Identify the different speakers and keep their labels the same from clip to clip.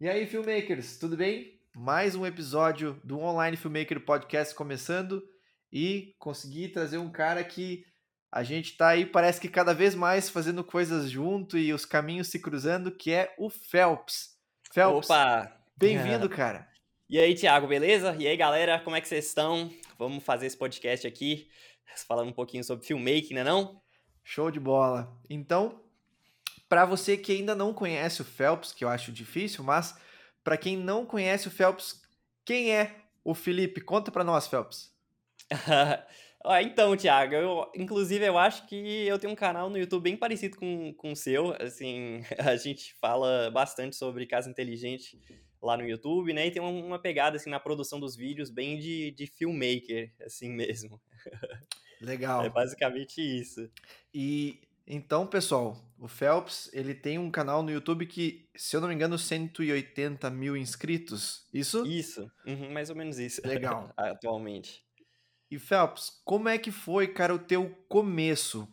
Speaker 1: E aí, filmmakers, tudo bem? Mais um episódio do Online Filmmaker Podcast começando e consegui trazer um cara que a gente tá aí, parece que cada vez mais fazendo coisas junto e os caminhos se cruzando, que é o Phelps. Phelps,
Speaker 2: Opa!
Speaker 1: bem-vindo, cara.
Speaker 2: E aí, Thiago, beleza? E aí, galera, como é que vocês estão? Vamos fazer esse podcast aqui, falando um pouquinho sobre filmmaking, né não?
Speaker 1: Show de bola. Então, para você que ainda não conhece o Phelps, que eu acho difícil, mas para quem não conhece o Phelps, quem é o Felipe? Conta para nós, Phelps.
Speaker 2: então, Thiago, eu, inclusive eu acho que eu tenho um canal no YouTube bem parecido com, com o seu. Assim, a gente fala bastante sobre casa inteligente lá no YouTube, né? E tem uma pegada assim na produção dos vídeos bem de, de filmmaker, assim mesmo.
Speaker 1: Legal.
Speaker 2: É basicamente isso.
Speaker 1: E então, pessoal, o Phelps, ele tem um canal no YouTube que, se eu não me engano, 180 mil inscritos. Isso?
Speaker 2: Isso, uhum, mais ou menos isso.
Speaker 1: Legal.
Speaker 2: Atualmente.
Speaker 1: E Phelps, como é que foi, cara, o teu começo?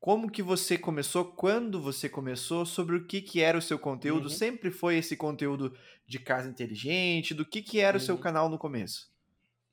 Speaker 1: Como que você começou? Quando você começou? Sobre o que, que era o seu conteúdo?
Speaker 2: Uhum.
Speaker 1: Sempre foi esse conteúdo de casa inteligente? Do que, que era o seu
Speaker 2: Uhum.
Speaker 1: canal no começo?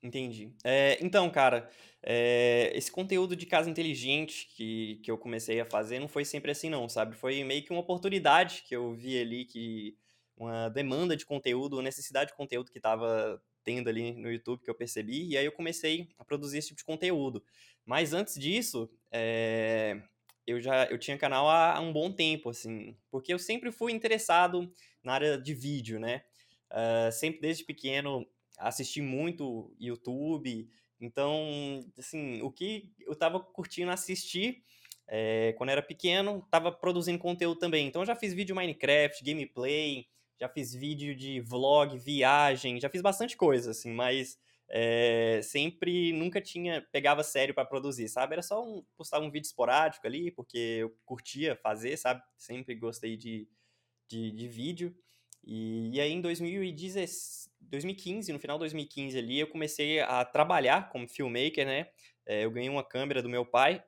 Speaker 2: Entendi. É, então, cara, é, esse conteúdo de casa inteligente que, que eu comecei a fazer não foi sempre assim, não, sabe? Foi meio que uma oportunidade que eu vi ali, que uma demanda de conteúdo, uma necessidade de conteúdo que estava tendo ali no YouTube que eu percebi, e aí eu comecei a produzir esse tipo de conteúdo. Mas antes disso, é, eu já eu tinha canal há, há um bom tempo, assim, porque eu sempre fui interessado na área de vídeo, né? Ah, sempre desde pequeno assisti muito YouTube, então, assim, o que eu tava curtindo assistir é, quando era pequeno, tava produzindo conteúdo também. Então, eu já fiz vídeo Minecraft, gameplay, já fiz vídeo de vlog, viagem, já fiz bastante coisa, assim, mas é, sempre nunca tinha, pegava sério para produzir, sabe? Era só um, postar um vídeo esporádico ali, porque eu curtia fazer, sabe? Sempre gostei de, de, de vídeo. E, e aí em 2016, 2015, no final de 2015 ali, eu comecei a trabalhar como filmmaker, né? É, eu ganhei uma câmera do meu pai,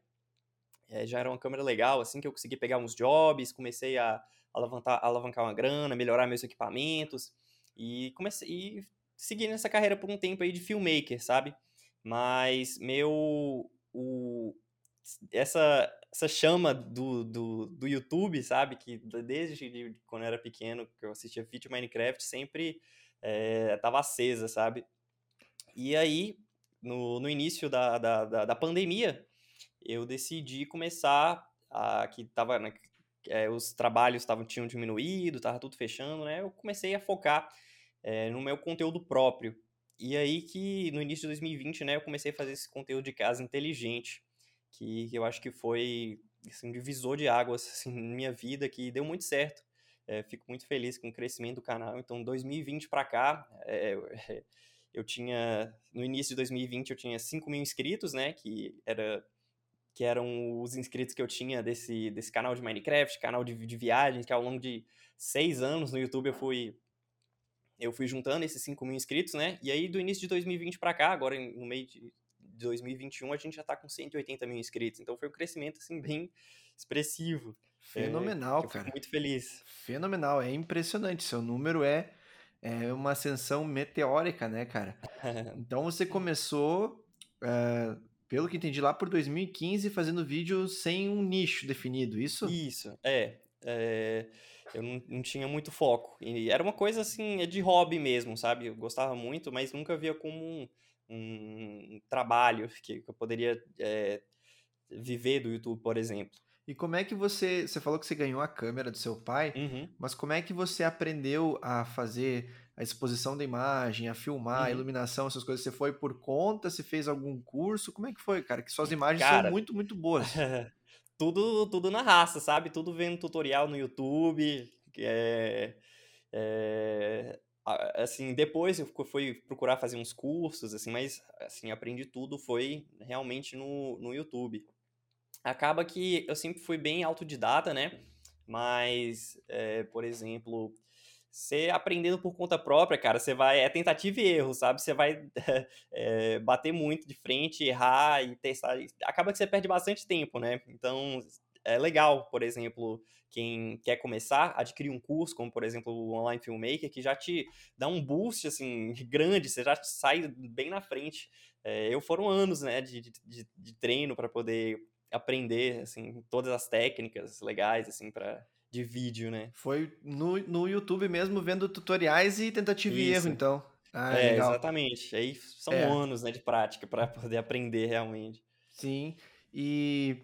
Speaker 2: é, já era uma câmera legal, assim, que eu consegui pegar uns jobs, comecei a alavancar, alavancar uma grana, melhorar meus equipamentos, e comecei e segui nessa carreira por um tempo aí de filmmaker, sabe? Mas meu... O, essa, essa chama do, do, do YouTube, sabe? Que desde de, de quando eu era pequeno, que eu assistia vídeo Minecraft, sempre é, tava acesa, sabe? E aí, no, no início da, da, da, da pandemia, eu decidi começar a... que tava... né, é, os trabalhos tavam, tinham diminuído, tava tudo fechando, né? Eu comecei a focar é, no meu conteúdo próprio. E aí que, no início de 2020, né, eu comecei a fazer esse conteúdo de casa inteligente, que, eu acho que foi assim, um divisor de águas assim, na minha vida, que deu muito certo. É, fico muito feliz com o crescimento do canal. Então, 2020 para cá, é, eu tinha, no início de 2020, eu tinha 5 mil inscritos, né, que era que eram os inscritos que eu tinha desse, desse canal de Minecraft, canal de, de viagens, que ao longo de seis anos no YouTube eu fui eu fui juntando esses 5 mil inscritos, né? E aí, do início de 2020 para cá, agora no meio de 2021, a gente já tá com 180 mil inscritos. Então, foi um crescimento, assim, bem expressivo.
Speaker 1: Fenomenal,
Speaker 2: é, eu
Speaker 1: cara.
Speaker 2: Fico muito feliz.
Speaker 1: Fenomenal, é impressionante. Seu número é, é uma ascensão meteórica, né, cara? Então, você começou, uh, pelo que entendi, lá por 2015, fazendo vídeo sem um nicho definido, isso?
Speaker 2: Isso, é. é eu não, não, tinha muito foco. E era uma coisa assim, é de hobby mesmo, sabe? Eu gostava muito, mas nunca via como um, um trabalho que, que eu poderia é, viver do YouTube, por exemplo.
Speaker 1: E como é que você. Você falou que você ganhou a câmera do seu pai,
Speaker 2: uhum.
Speaker 1: mas como é que você aprendeu a fazer a exposição da imagem, a filmar,
Speaker 2: uhum.
Speaker 1: a iluminação, essas coisas? Você foi por conta? Você fez algum curso? Como é que foi, cara? Que suas imagens
Speaker 2: cara,
Speaker 1: são muito, muito boas.
Speaker 2: tudo, tudo na raça, sabe? Tudo vendo tutorial no YouTube. É, é, assim, depois eu fui procurar fazer uns cursos, assim, mas assim, aprendi tudo foi realmente no, no YouTube. Acaba que eu sempre fui bem autodidata, né? Mas, é, por exemplo, você aprendendo por conta própria, cara, você vai. É tentativa e erro, sabe? Você vai é, bater muito de frente, errar e testar. Acaba que você perde bastante tempo, né? Então, é legal, por exemplo, quem quer começar, adquirir um curso, como por exemplo o Online Filmmaker, que já te dá um boost assim grande, você já sai bem na frente. É, eu foram anos né, de, de, de treino para poder aprender assim todas as técnicas legais assim para de vídeo, né?
Speaker 1: Foi no, no YouTube mesmo vendo tutoriais e tentativa Isso. e erro, então.
Speaker 2: Ah, é, legal. exatamente. Aí são é. anos né, de prática para poder aprender realmente.
Speaker 1: Sim. E,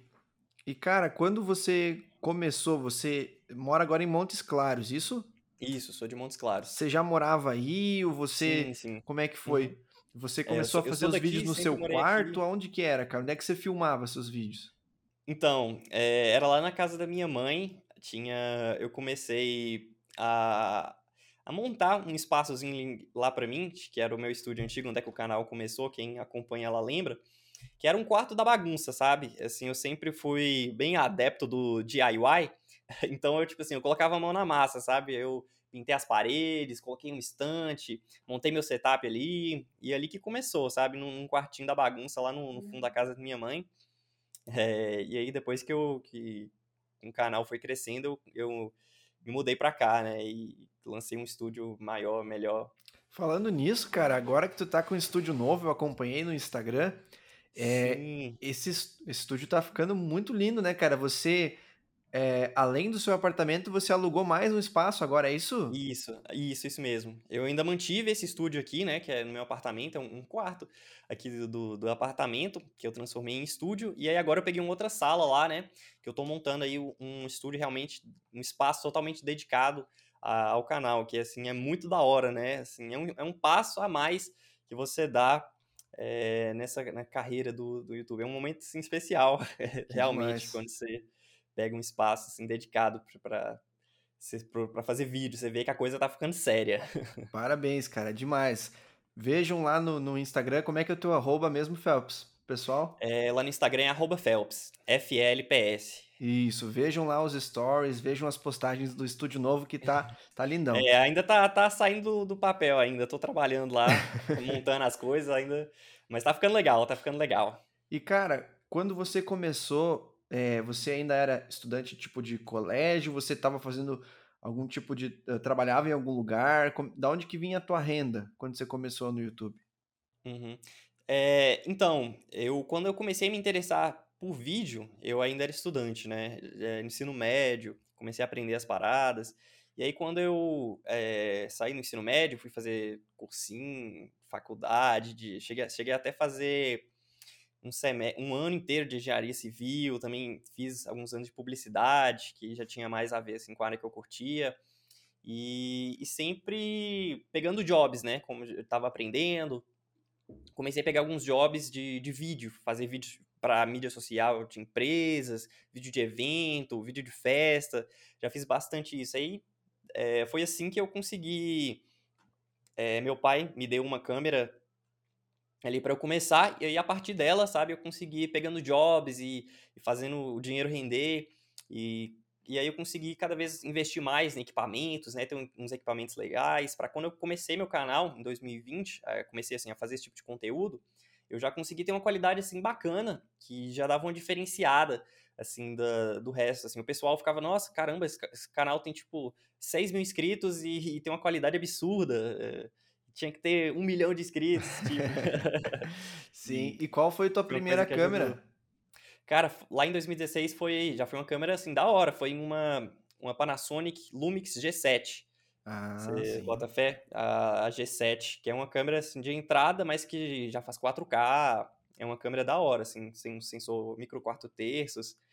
Speaker 1: e, cara, quando você começou, você mora agora em Montes Claros, isso?
Speaker 2: Isso, sou de Montes Claros.
Speaker 1: Você já morava aí ou você... Sim, sim. Como é que foi? Uhum. Você começou é, sou, a fazer os daqui, vídeos no seu quarto? Aqui. Aonde que era, cara? Onde é que você filmava seus vídeos?
Speaker 2: Então, é, era lá na casa da minha mãe. Tinha, eu comecei a, a montar um espaçozinho lá para mim, que era o meu estúdio antigo, onde é que o canal começou. Quem acompanha lá lembra que era um quarto da bagunça, sabe? Assim, eu sempre fui bem adepto do DIY, então eu, tipo assim, eu colocava a mão na massa, sabe? Eu pintei as paredes, coloquei um estante, montei meu setup ali, e ali que começou, sabe? Num, quartinho da bagunça lá no, no fundo da casa da minha mãe. É, e aí depois que eu que o canal foi crescendo, eu, eu me mudei pra cá, né? E lancei um estúdio maior, melhor.
Speaker 1: Falando nisso, cara, agora que tu tá com um estúdio novo, eu acompanhei no Instagram, é, esse, esse estúdio tá ficando muito lindo, né, cara? Você, é, além do seu apartamento, você alugou mais um espaço agora, é isso?
Speaker 2: Isso, isso, isso mesmo. Eu ainda mantive esse estúdio aqui, né, que é no meu apartamento, é um, um quarto aqui do, do, do, apartamento, que eu transformei em estúdio, e aí agora eu peguei uma outra sala lá, né, que eu tô montando aí um estúdio realmente, um espaço totalmente dedicado a, ao canal, que, assim, é muito da hora, né, assim, é um, é um passo a mais que você dá é, nessa na carreira do, do YouTube. É um momento assim, especial, realmente, Demais. quando você pega um espaço assim, dedicado para para fazer vídeo, você vê que a coisa tá ficando séria.
Speaker 1: Parabéns, cara, demais. Vejam lá no, no Instagram como é que é o teu arroba mesmo, Phelps, pessoal.
Speaker 2: É, lá no Instagram é Phelps, F-L-P-S.
Speaker 1: Isso, vejam lá os stories, vejam as postagens do estúdio novo que tá, tá lindão.
Speaker 2: É, ainda tá, tá saindo do papel ainda, tô trabalhando lá, montando as coisas ainda, mas tá ficando legal, tá ficando legal.
Speaker 1: E cara, quando você começou, é, você ainda era estudante tipo de colégio, você tava fazendo algum tipo de... Uh, trabalhava em algum lugar, com, da onde que vinha a tua renda quando você começou no YouTube?
Speaker 2: Uhum. É, então, eu quando eu comecei a me interessar por vídeo, eu ainda era estudante, né? É, ensino médio, comecei a aprender as paradas. E aí, quando eu é, saí do ensino médio, fui fazer cursinho, faculdade, de, cheguei, cheguei até fazer um, semestre, um ano inteiro de engenharia civil, também fiz alguns anos de publicidade, que já tinha mais a ver assim, com a área que eu curtia. E, e sempre pegando jobs, né? Como eu estava aprendendo, comecei a pegar alguns jobs de, de vídeo, fazer vídeos para mídia social de empresas, vídeo de evento, vídeo de festa, já fiz bastante isso. Aí é, foi assim que eu consegui. É, meu pai me deu uma câmera ali para eu começar, e aí a partir dela, sabe, eu consegui pegando jobs e, e fazendo o dinheiro render, e, e aí eu consegui cada vez investir mais em equipamentos, né, ter uns equipamentos legais, para quando eu comecei meu canal, em 2020, é, comecei assim a fazer esse tipo de conteúdo, eu já consegui ter uma qualidade assim bacana, que já dava uma diferenciada assim da, do resto, assim, o pessoal ficava, nossa, caramba, esse, canal tem tipo 6 mil inscritos e, e tem uma qualidade absurda, é, tinha que ter um milhão de inscritos, tipo.
Speaker 1: Sim, e qual foi a tua primeira câmera?
Speaker 2: Cara, lá em 2016 foi, já foi uma câmera assim da hora, foi uma, uma Panasonic Lumix G7,
Speaker 1: ah, Você sim.
Speaker 2: bota fé? A, a, G7, que é uma câmera assim, de entrada, mas que já faz 4K. É uma câmera da hora, assim, sem sensor micro quarto terços.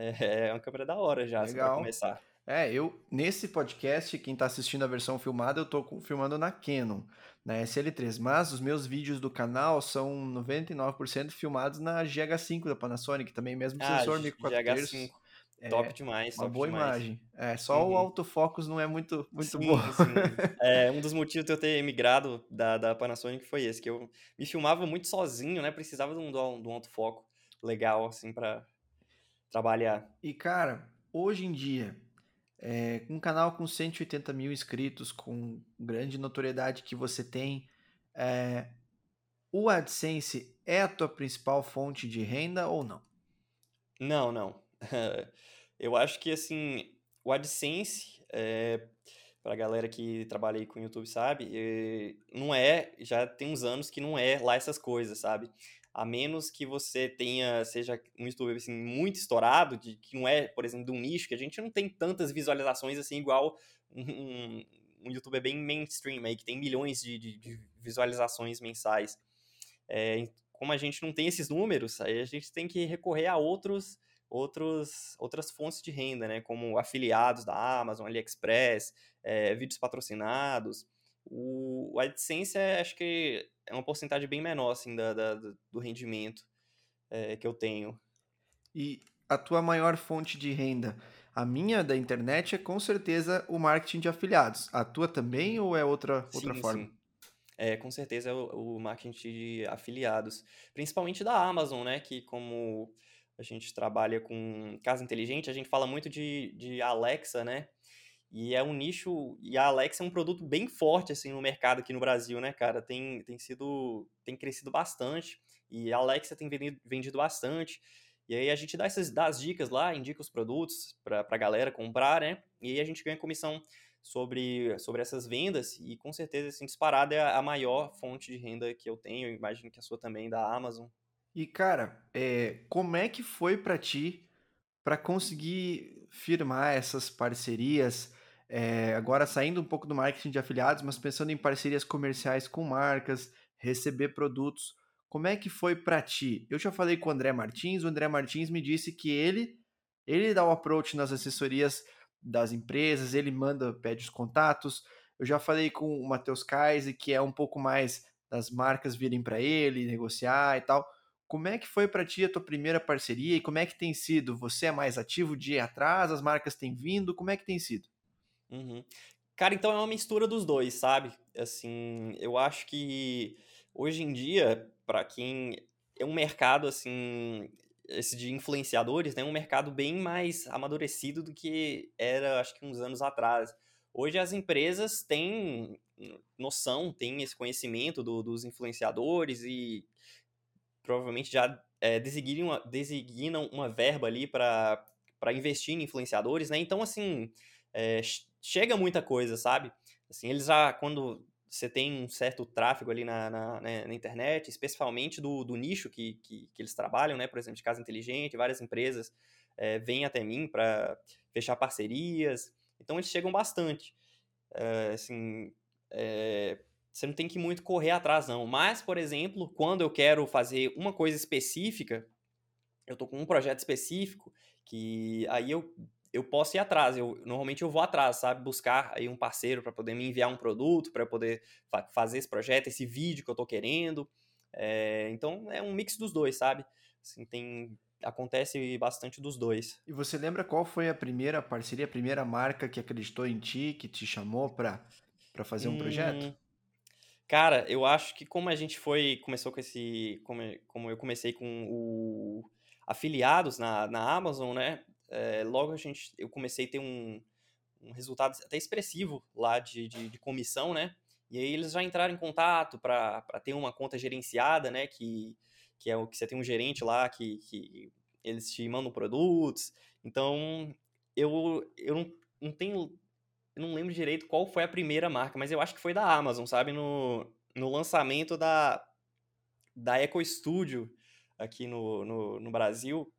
Speaker 2: É, é uma câmera da hora já, assim, pra começar.
Speaker 1: É, eu, nesse podcast, quem tá assistindo a versão filmada, eu tô filmando na Canon, na SL3, mas os meus vídeos do canal são 99% filmados na GH5 da Panasonic, também mesmo ah, sensor micro 4 terços.
Speaker 2: É, top demais.
Speaker 1: Uma
Speaker 2: top
Speaker 1: boa
Speaker 2: demais.
Speaker 1: imagem. É, só uhum. o autofocus não é muito, muito
Speaker 2: sim,
Speaker 1: bom.
Speaker 2: Sim. É, um dos motivos de eu ter migrado da, da Panasonic foi esse, que eu me filmava muito sozinho, né? Precisava de um, de um autofoco legal, assim, para trabalhar.
Speaker 1: E, cara, hoje em dia, é, um canal com 180 mil inscritos, com grande notoriedade que você tem, é, o AdSense é a tua principal fonte de renda ou não?
Speaker 2: Não, não. eu acho que, assim, o AdSense, é, para a galera que trabalha aí com o YouTube, sabe, é, não é, já tem uns anos que não é lá essas coisas, sabe? A menos que você tenha, seja um YouTube assim, muito estourado, de, que não é, por exemplo, de um nicho, que a gente não tem tantas visualizações assim, igual um, um youtuber bem mainstream aí, que tem milhões de, de, de visualizações mensais. É, como a gente não tem esses números, aí a gente tem que recorrer a outros, outros, outras fontes de renda, né? Como afiliados da Amazon, AliExpress, é, vídeos patrocinados. O, AdSense, é, acho que é uma porcentagem bem menor, assim, da, da do rendimento é, que eu tenho.
Speaker 1: E a tua maior fonte de renda? A minha da internet é com certeza o marketing de afiliados. A tua também ou é outra, outra sim, forma? Sim.
Speaker 2: É, com certeza é o, o marketing de afiliados. Principalmente da Amazon, né? Que como a gente trabalha com casa inteligente, a gente fala muito de, de Alexa, né? E é um nicho. E a Alexa é um produto bem forte assim no mercado aqui no Brasil, né, cara? Tem, tem sido. tem crescido bastante. E a Alexa tem vendido, vendido bastante. E aí a gente dá essas dá as dicas lá, indica os produtos para a galera comprar, né? E aí a gente ganha comissão sobre, sobre essas vendas e com certeza, assim, disparada é a maior fonte de renda que eu tenho, eu imagino que a sua também, da Amazon.
Speaker 1: E cara, é, como é que foi para ti para conseguir firmar essas parcerias? É, agora saindo um pouco do marketing de afiliados, mas pensando em parcerias comerciais com marcas, receber produtos. Como é que foi para ti? Eu já falei com o André Martins, o André Martins me disse que ele ele dá o approach nas assessorias das empresas, ele manda, pede os contatos. Eu já falei com o Matheus Kaise, que é um pouco mais das marcas virem para ele, negociar e tal. Como é que foi para ti a tua primeira parceria e como é que tem sido? Você é mais ativo de ir atrás, as marcas têm vindo, como é que tem sido?
Speaker 2: Uhum. Cara, então é uma mistura dos dois, sabe? Assim, eu acho que hoje em dia, para quem é um mercado assim, esse de influenciadores, né, um mercado bem mais amadurecido do que era, acho que uns anos atrás. Hoje as empresas têm noção, têm esse conhecimento do, dos influenciadores e provavelmente já é, designam, uma, designam uma verba ali para investir em influenciadores, né? Então, assim, é, chega muita coisa, sabe? Assim, eles já, quando você tem um certo tráfego ali na, na, né, na internet, especialmente do, do nicho que, que, que, eles trabalham, né? Por exemplo, de casa inteligente, várias empresas é, vêm até mim para fechar parcerias. Então, eles chegam bastante. É, assim, é, você não tem que muito correr atrás, não. Mas, por exemplo, quando eu quero fazer uma coisa específica, eu tô com um projeto específico, que aí eu eu posso ir atrás. Eu normalmente eu vou atrás, sabe, buscar aí um parceiro para poder me enviar um produto, para poder fa fazer esse projeto, esse vídeo que eu tô querendo. É, então é um mix dos dois, sabe? Assim, tem acontece bastante dos dois.
Speaker 1: E você lembra qual foi a primeira parceria, a primeira marca que acreditou em ti, que te chamou para para fazer um hum, projeto?
Speaker 2: Cara, eu acho que como a gente foi começou com esse como, como eu comecei com o afiliados na, na Amazon, né? É, logo a gente, eu comecei a ter um, um resultado até expressivo lá de, de, de, comissão, né? E aí eles já entraram em contato para ter uma conta gerenciada, né? Que, que é o que você tem um gerente lá que, que eles te mandam produtos. Então, eu, eu não, não tenho. Eu não lembro direito qual foi a primeira marca, mas eu acho que foi da Amazon, sabe? No, no lançamento da, da Eco Studio aqui no, no, no Brasil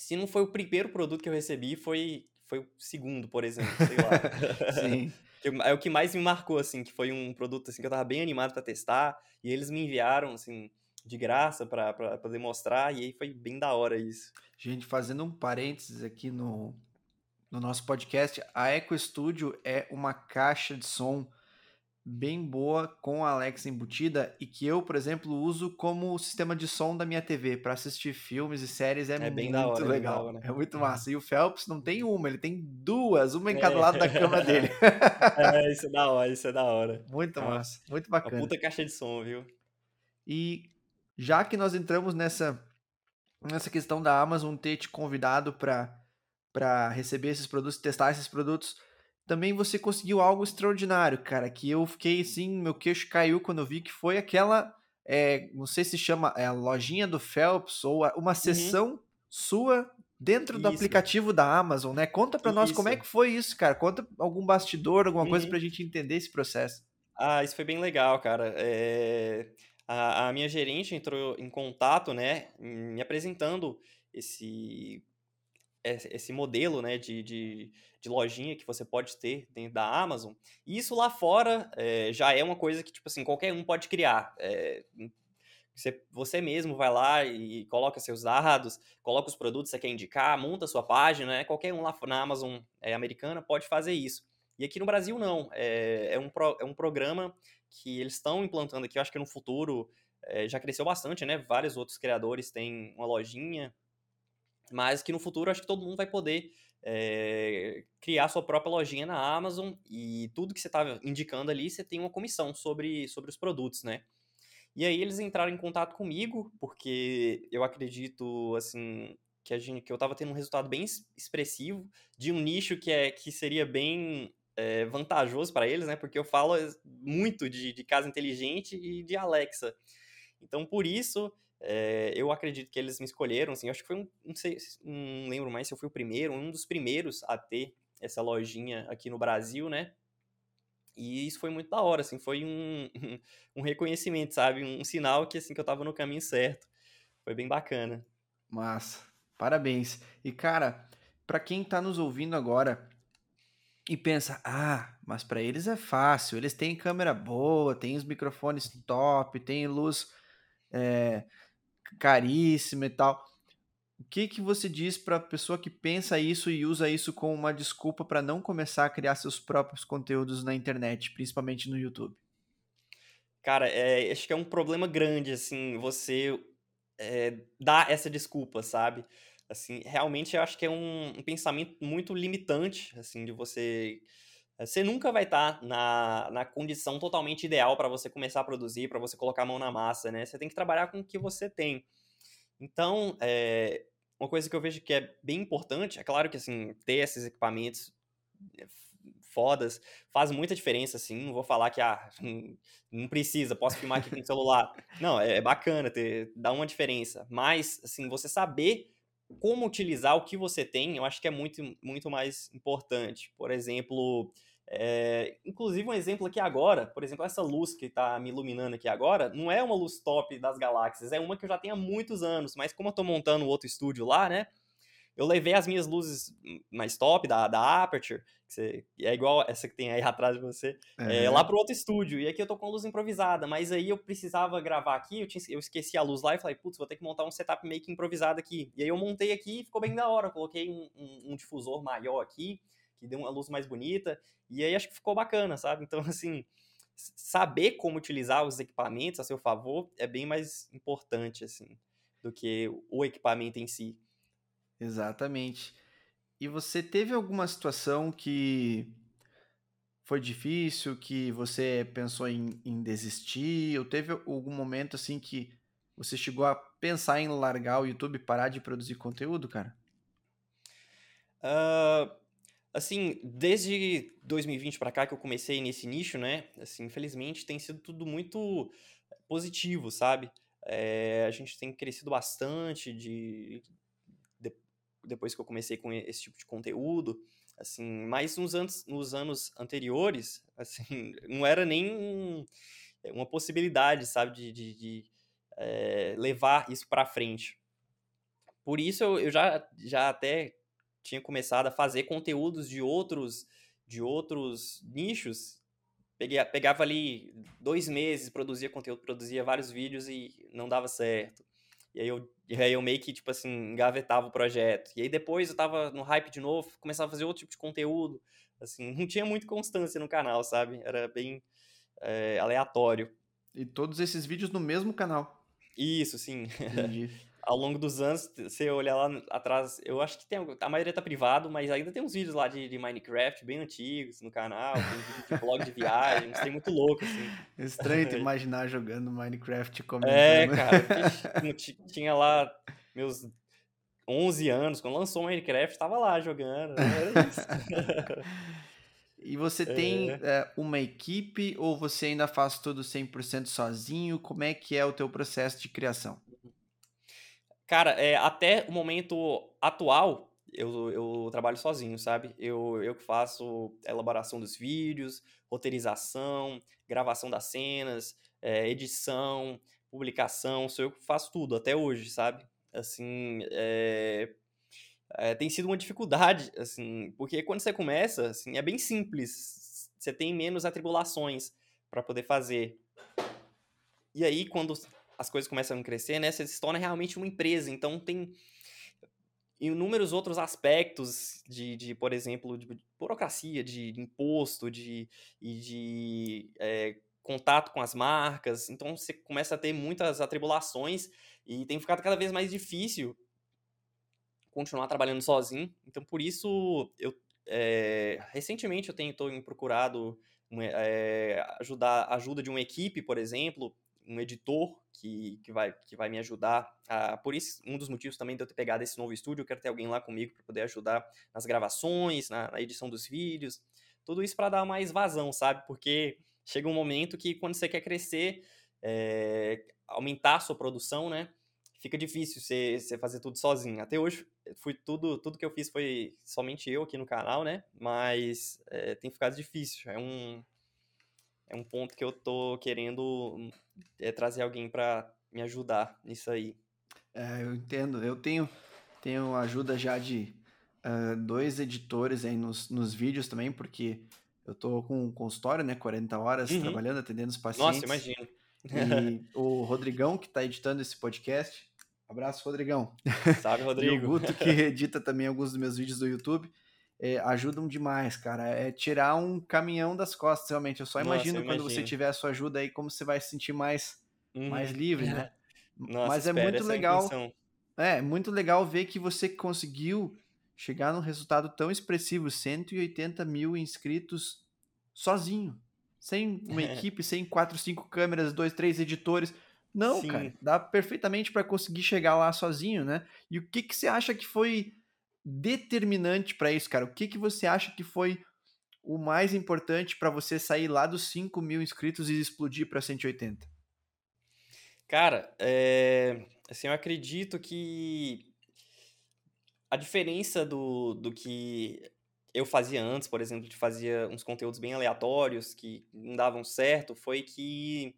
Speaker 2: se não foi o primeiro produto que eu recebi, foi, foi o segundo, por exemplo, sei lá. Sim. é o que mais me marcou, assim, que foi um produto assim, que eu tava bem animado para testar, e eles me enviaram, assim, de graça para poder mostrar, e aí foi bem da hora isso.
Speaker 1: Gente, fazendo um parênteses aqui no, no nosso podcast, a Eco Studio é uma caixa de som bem boa com a Alexa embutida e que eu, por exemplo, uso como sistema de som da minha TV para assistir filmes e séries é, é muito hora, legal. É, hora. é muito massa. E o Phelps não tem uma, ele tem duas, uma em cada é. lado da cama dele.
Speaker 2: é, isso é da hora, isso é da hora.
Speaker 1: Muito massa, muito bacana.
Speaker 2: Uma puta caixa de som, viu?
Speaker 1: E já que nós entramos nessa nessa questão da Amazon ter te convidado para receber esses produtos, testar esses produtos, também você conseguiu algo extraordinário, cara, que eu fiquei assim, meu queixo caiu quando eu vi que foi aquela, é, não sei se chama é, a lojinha do Phelps ou uma uhum. sessão sua dentro do aplicativo da Amazon, né? Conta para nós como é que foi isso, cara. Conta algum bastidor, alguma uhum. coisa pra gente entender esse processo.
Speaker 2: Ah, isso foi bem legal, cara. É... A, a minha gerente entrou em contato, né, me apresentando esse esse modelo né, de, de, de, lojinha que você pode ter dentro da Amazon. E isso lá fora é, já é uma coisa que, tipo assim, qualquer um pode criar. É, você, você mesmo vai lá e coloca seus dados, coloca os produtos que você quer indicar, monta sua página, né? Qualquer um lá na Amazon é, americana pode fazer isso. E aqui no Brasil, não. É, um, pro, é um programa que eles estão implantando aqui, eu acho que no futuro já cresceu bastante, né? Vários outros criadores têm uma lojinha mas que no futuro acho que todo mundo vai poder é, criar sua própria lojinha na Amazon e tudo que você está indicando ali, você tem uma comissão sobre, sobre os produtos, né? E aí eles entraram em contato comigo, porque eu acredito, assim, que, a gente, que eu estava tendo um resultado bem expressivo de um nicho que, é, que seria bem é, vantajoso para eles, né? Porque eu falo muito de, de casa inteligente e de Alexa. Então, por isso, é, eu acredito que eles me escolheram, assim, acho que foi um, não sei, não lembro mais se eu fui o primeiro, um dos primeiros a ter essa lojinha aqui no Brasil, né? E isso foi muito da hora, assim, foi um, um reconhecimento, sabe? Um sinal que, assim, que eu tava no caminho certo. Foi bem bacana.
Speaker 1: Massa. Parabéns. E, cara, para quem tá nos ouvindo agora e pensa, ah, mas para eles é fácil, eles têm câmera boa, têm os microfones top, tem luz é, caríssima e tal. O que que você diz para a pessoa que pensa isso e usa isso como uma desculpa para não começar a criar seus próprios conteúdos na internet, principalmente no YouTube?
Speaker 2: Cara, é, acho que é um problema grande, assim, você é, dar essa desculpa, sabe? Assim, realmente eu acho que é um, um pensamento muito limitante, assim, de você você nunca vai estar tá na, na condição totalmente ideal para você começar a produzir, para você colocar a mão na massa, né? Você tem que trabalhar com o que você tem. Então, é, uma coisa que eu vejo que é bem importante, é claro que, assim, ter esses equipamentos é, fodas faz muita diferença, assim, não vou falar que, ah, não precisa, posso filmar aqui com o celular. Não, é, é bacana ter, dá uma diferença, mas, assim, você saber como utilizar o que você tem, eu acho que é muito, muito mais importante. Por exemplo, é, inclusive, um exemplo aqui agora, por exemplo, essa luz que está me iluminando aqui agora, não é uma luz top das galáxias, é uma que eu já tenho há muitos anos, mas como eu estou montando outro estúdio lá, né? Eu levei as minhas luzes mais top da, da Aperture, que você, é igual essa que tem aí atrás de você, é. É, lá pro outro estúdio. E aqui eu tô com luz improvisada, mas aí eu precisava gravar aqui, eu, tinha, eu esqueci a luz lá e falei, putz, vou ter que montar um setup meio que improvisado aqui. E aí eu montei aqui e ficou bem da hora. Coloquei um, um, um difusor maior aqui, que deu uma luz mais bonita. E aí acho que ficou bacana, sabe? Então, assim, saber como utilizar os equipamentos a seu favor é bem mais importante, assim, do que o equipamento em si.
Speaker 1: Exatamente. E você teve alguma situação que foi difícil, que você pensou em, em desistir? Ou teve algum momento assim que você chegou a pensar em largar o YouTube e parar de produzir conteúdo, cara?
Speaker 2: Uh, Assim, desde 2020 para cá que eu comecei nesse nicho, né? Assim, infelizmente tem sido tudo muito positivo, sabe? É, a gente tem crescido bastante de, de, depois que eu comecei com esse tipo de conteúdo, assim, mas nos anos, nos anos anteriores, assim, não era nem uma possibilidade, sabe, de, de, de é, levar isso para frente. Por isso eu, eu já, já até tinha começado a fazer conteúdos de outros de outros nichos. Peguei, pegava ali dois meses, produzia conteúdo, produzia vários vídeos e não dava certo. E aí eu, aí eu meio que, tipo assim, engavetava o projeto. E aí depois eu tava no hype de novo, começava a fazer outro tipo de conteúdo. Assim, não tinha muita constância no canal, sabe? Era bem é, aleatório.
Speaker 1: E todos esses vídeos no mesmo canal.
Speaker 2: Isso, sim. Entendi. ao longo dos anos, você olhar lá atrás, eu acho que tem, a maioria tá privado, mas ainda tem uns vídeos lá de, de Minecraft bem antigos no canal, tem vídeo de vlog de viagem, tem muito louco, assim.
Speaker 1: Estranho te imaginar jogando Minecraft comentando.
Speaker 2: É, cara, tinha lá meus 11 anos, quando lançou Minecraft, tava lá jogando, era isso.
Speaker 1: E você tem é. É, uma equipe ou você ainda faz tudo 100% sozinho? Como é que é o teu processo de criação?
Speaker 2: Cara, é, até o momento atual, eu, eu trabalho sozinho, sabe? Eu, eu que faço elaboração dos vídeos, roteirização, gravação das cenas, é, edição, publicação, sou eu que faço tudo até hoje, sabe? Assim, é, é, tem sido uma dificuldade, assim, porque quando você começa, assim, é bem simples, você tem menos atribulações para poder fazer. E aí, quando as coisas começam a crescer, né, você se torna realmente uma empresa, então tem inúmeros outros aspectos de, de por exemplo, de burocracia, de, imposto, de, e de é, contato com as marcas, então você começa a ter muitas atribulações e tem ficado cada vez mais difícil continuar trabalhando sozinho. Então, por isso, eu é, recentemente eu tenho tô procurado é, ajudar ajuda de uma equipe, por exemplo, um editor que, que, vai, que vai me ajudar. A, por isso, um dos motivos também de eu ter pegado esse novo estúdio, eu quero ter alguém lá comigo para poder ajudar nas gravações, na, na edição dos vídeos, tudo isso para dar mais vazão, sabe? Porque chega um momento que quando você quer crescer, é, aumentar a sua produção, né? fica difícil você, você fazer tudo sozinho. Até hoje, fui tudo, tudo que eu fiz foi somente eu aqui no canal, né? Mas é, tem ficado difícil. É um, é um ponto que eu tô querendo é, trazer alguém para me ajudar nisso aí.
Speaker 1: É, eu entendo. Eu tenho, tenho ajuda já de uh, dois editores aí nos, nos vídeos também, porque eu tô com um consultório, né? 40 horas uhum. trabalhando, atendendo os pacientes.
Speaker 2: Nossa, imagino.
Speaker 1: E o Rodrigão, que está editando esse podcast, Abraço, Rodrigão.
Speaker 2: Salve, Rodrigo.
Speaker 1: e o Guto, que edita também alguns dos meus vídeos do YouTube, é, ajudam demais, cara. É tirar um caminhão das costas, realmente. Eu só imagino Nossa, eu quando imagino. você tiver a sua ajuda aí, como você vai se sentir mais, uhum. mais livre, né?
Speaker 2: Nossa, Mas é muito legal.
Speaker 1: É, muito legal ver que você conseguiu chegar num resultado tão expressivo, 180 mil inscritos sozinho. Sem uma equipe, sem quatro, cinco câmeras, dois, três editores. Não, Sim. cara, dá perfeitamente para conseguir chegar lá sozinho, né? E o que que você acha que foi determinante para isso, cara? O que que você acha que foi o mais importante para você sair lá dos 5 mil inscritos e explodir para 180?
Speaker 2: Cara, é... assim, eu acredito que a diferença do, do que eu fazia antes, por exemplo, de fazia uns conteúdos bem aleatórios que não davam certo, foi que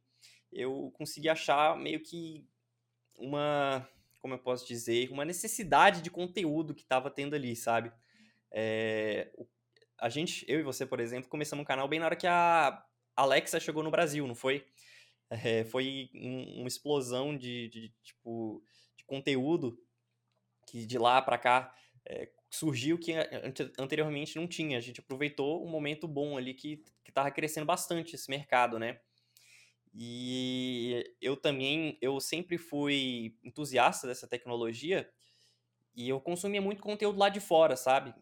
Speaker 2: eu consegui achar meio que uma, como eu posso dizer, uma necessidade de conteúdo que estava tendo ali, sabe? É, a gente, eu e você, por exemplo, começamos um canal bem na hora que a Alexa chegou no Brasil, não foi? É, foi um, uma explosão de, de, tipo, de conteúdo que de lá para cá é, surgiu que anteriormente não tinha. A gente aproveitou um momento bom ali que estava crescendo bastante esse mercado, né? E eu também, eu sempre fui entusiasta dessa tecnologia e eu consumia muito conteúdo lá de fora, sabe?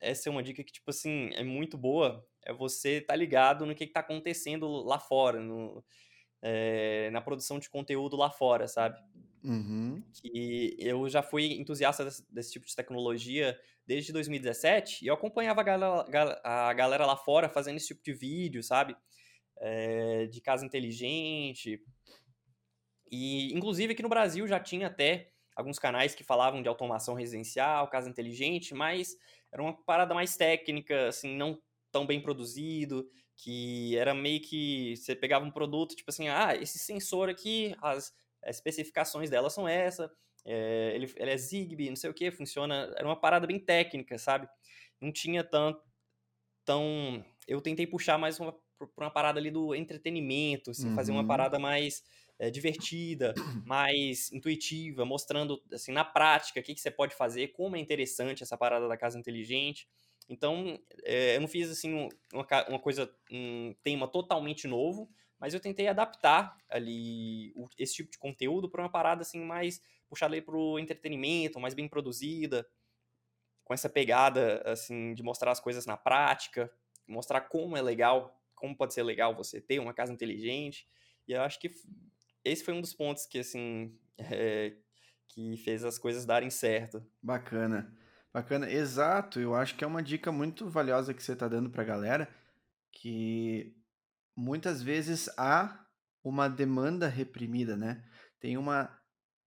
Speaker 2: Essa é uma dica que, tipo assim, é muito boa. É você estar tá ligado no que, está acontecendo lá fora, no, é, na produção de conteúdo lá fora, sabe?
Speaker 1: Uhum.
Speaker 2: Que eu já fui entusiasta desse, desse, tipo de tecnologia desde 2017 e eu acompanhava a galera, a galera lá fora fazendo esse tipo de vídeo, sabe? É, de casa inteligente. E, inclusive, aqui no Brasil já tinha até alguns canais que falavam de automação residencial, casa inteligente, mas era uma parada mais técnica, assim, não tão bem produzido, que era meio que você pegava um produto, tipo assim, ah, esse sensor aqui, as especificações dela são essa, é, ele, ele é Zigbee, não sei o que, funciona, era uma parada bem técnica, sabe? Não tinha tanto, tão, eu tentei puxar mais uma por, uma parada ali do entretenimento, assim, uhum. fazer uma uhum. parada mais é, divertida, mais intuitiva, mostrando assim na prática o que, que você pode fazer, como é interessante essa parada da casa inteligente. Então, é, eu não fiz assim uma, uma coisa, um tema totalmente novo, mas eu tentei adaptar ali esse tipo de conteúdo para uma parada assim mais puxada para o entretenimento, mais bem produzida, com essa pegada assim de mostrar as coisas na prática, mostrar como é legal como pode ser legal você ter uma casa inteligente. E eu acho que esse foi um dos pontos que, assim, é, que fez as coisas darem certo.
Speaker 1: Bacana. Bacana, exato. Eu acho que é uma dica muito valiosa que você está dando para a galera, que muitas vezes há uma demanda reprimida, né? Tem uma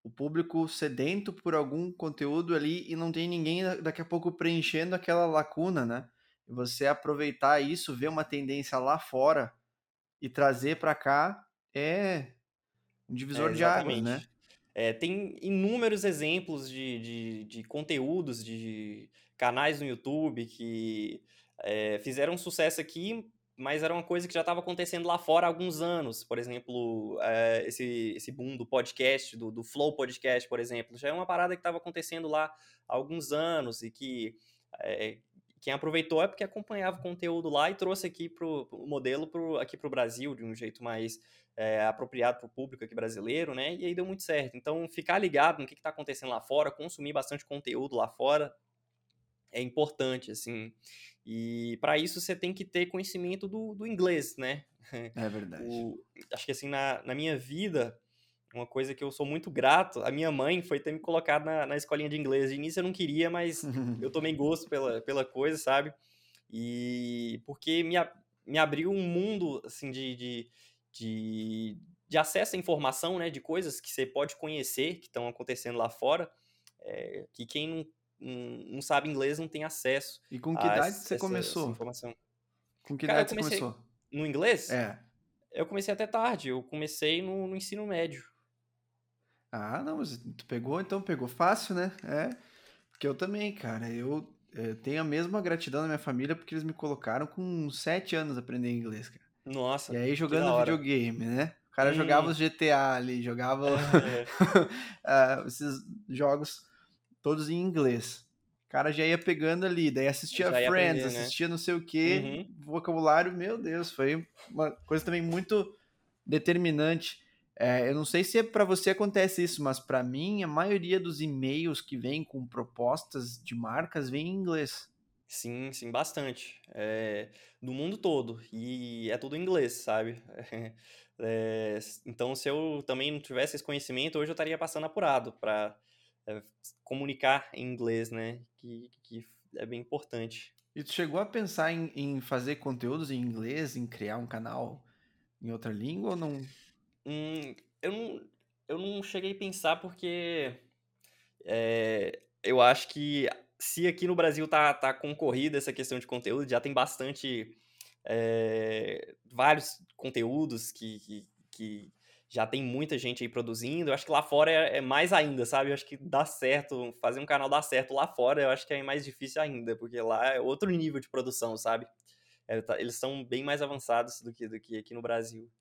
Speaker 1: o público sedento por algum conteúdo ali e não tem ninguém daqui a pouco preenchendo aquela lacuna, né? Você aproveitar isso, ver uma tendência lá fora e trazer para cá é um divisor é, de águas, né?
Speaker 2: É, tem inúmeros exemplos de, de, de, conteúdos, de canais no YouTube que é, fizeram sucesso aqui, mas era uma coisa que já estava acontecendo lá fora há alguns anos. Por exemplo, é, esse, esse boom do podcast, do, do Flow Podcast, por exemplo, já é uma parada que estava acontecendo lá há alguns anos e que é, quem aproveitou é porque acompanhava o conteúdo lá e trouxe aqui pro, o modelo pro, aqui para o Brasil de um jeito mais é, apropriado para o público aqui brasileiro, né? E aí deu muito certo. Então, ficar ligado no que está acontecendo lá fora, consumir bastante conteúdo lá fora é importante, assim. E para isso você tem que ter conhecimento do, do inglês, né?
Speaker 1: É verdade.
Speaker 2: O, acho que assim, na, na minha vida, uma coisa que eu sou muito grato, a minha mãe foi ter me colocado na, na escolinha de inglês. De início eu não queria, mas eu tomei gosto pela, pela coisa, sabe? E porque me, me abriu um mundo, assim, de, de, de, de acesso à informação, né? De coisas que você pode conhecer, que estão acontecendo lá fora, é, que quem não, não, sabe inglês não tem acesso
Speaker 1: E com que idade essa, você começou?
Speaker 2: Informação.
Speaker 1: Com que Cara, idade você começou?
Speaker 2: No inglês?
Speaker 1: É.
Speaker 2: Eu comecei até tarde, eu comecei no, no ensino médio.
Speaker 1: Ah, não, mas tu pegou, então pegou fácil, né? É. Porque eu também, cara, eu, eu tenho a mesma gratidão na minha família porque eles me colocaram com sete anos aprender inglês, cara.
Speaker 2: Nossa.
Speaker 1: E aí jogando videogame, né? O cara hum. jogava os GTA ali, jogava é. uh, esses jogos todos em inglês. O cara já ia pegando ali, daí assistia Friends, aprender, né? assistia não sei o que, uhum. vocabulário, meu Deus, foi uma coisa também muito determinante. É, eu não sei se é para você acontece isso, mas para mim a maioria dos e-mails que vêm com propostas de marcas vem em inglês.
Speaker 2: Sim, sim, bastante. É, no mundo todo. E é tudo em inglês, sabe? É, então, se eu também não tivesse esse conhecimento, hoje eu estaria passando apurado para é, comunicar em inglês, né? Que, que é bem importante.
Speaker 1: E tu chegou a pensar em, em fazer conteúdos em inglês, em criar um canal em outra língua ou não?
Speaker 2: Hum, eu não, eu não cheguei a pensar porque é, eu acho que se aqui no Brasil tá, tá concorrida essa questão de conteúdo, já tem bastante. É, vários conteúdos que, que, que, já tem muita gente aí produzindo. Eu acho que lá fora é, é, mais ainda, sabe? Eu acho que dá certo, fazer um canal dar certo lá fora, eu acho que é mais difícil ainda, porque lá é outro nível de produção, sabe? É, tá, eles são bem mais avançados do que, do que aqui no Brasil.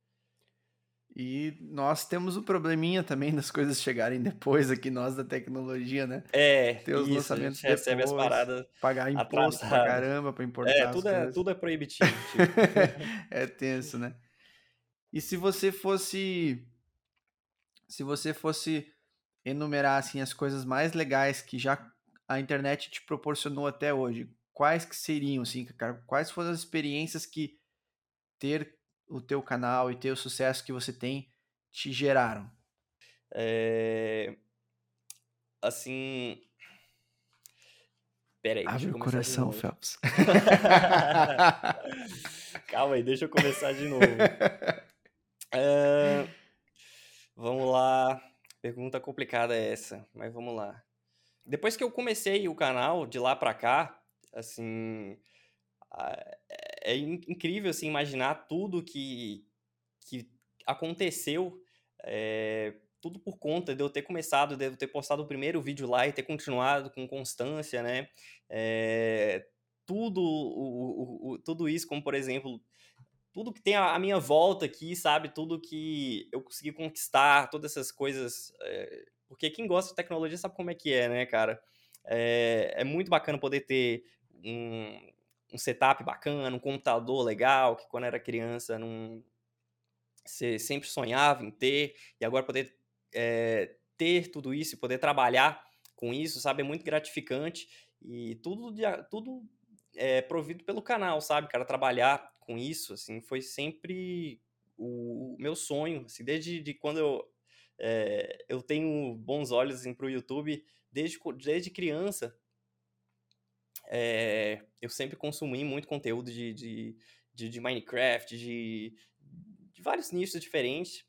Speaker 1: E nós temos o probleminha também das coisas chegarem depois aqui, nós da tecnologia, né?
Speaker 2: É,
Speaker 1: Ter os
Speaker 2: isso,
Speaker 1: lançamentos
Speaker 2: depois, recebe as paradas
Speaker 1: pagar imposto atrasado. pra caramba pra importar
Speaker 2: É, tudo,
Speaker 1: é,
Speaker 2: tudo é proibitivo.
Speaker 1: Tipo. é tenso, né? E se você fosse se você fosse enumerar assim as coisas mais legais que já a internet te proporcionou até hoje, quais que seriam assim, cara? Quais foram as experiências que ter o teu canal e ter o sucesso que você tem te geraram?
Speaker 2: É... Assim. Pera aí,
Speaker 1: Abre o coração, Phelps.
Speaker 2: Calma aí, deixa eu começar de novo. É... Vamos lá. Pergunta complicada é essa, mas vamos lá. Depois que eu comecei o canal, de lá pra cá, assim, é incrível assim, imaginar tudo que, que aconteceu, é, tudo por conta de eu ter começado, de eu ter postado o primeiro vídeo lá e ter continuado com constância, né? É, tudo, o, o, o, tudo isso, como por exemplo, tudo que tem a, minha volta aqui, sabe? Tudo que eu consegui conquistar, todas essas coisas. É, porque quem gosta de tecnologia sabe como é que é, né, cara? É, é muito bacana poder ter um, um setup bacana, um computador legal, que quando era criança não você sempre sonhava em ter, e agora poder é, ter tudo isso e poder trabalhar com isso, sabe, é muito gratificante e tudo, tudo é provido pelo canal, sabe, cara, trabalhar com isso, assim, foi sempre o, meu sonho, assim, desde de quando eu, é, eu tenho bons olhos assim, para o YouTube, desde, desde criança, é, eu sempre consumi muito conteúdo de, de, de, de Minecraft, de, de, vários nichos diferentes.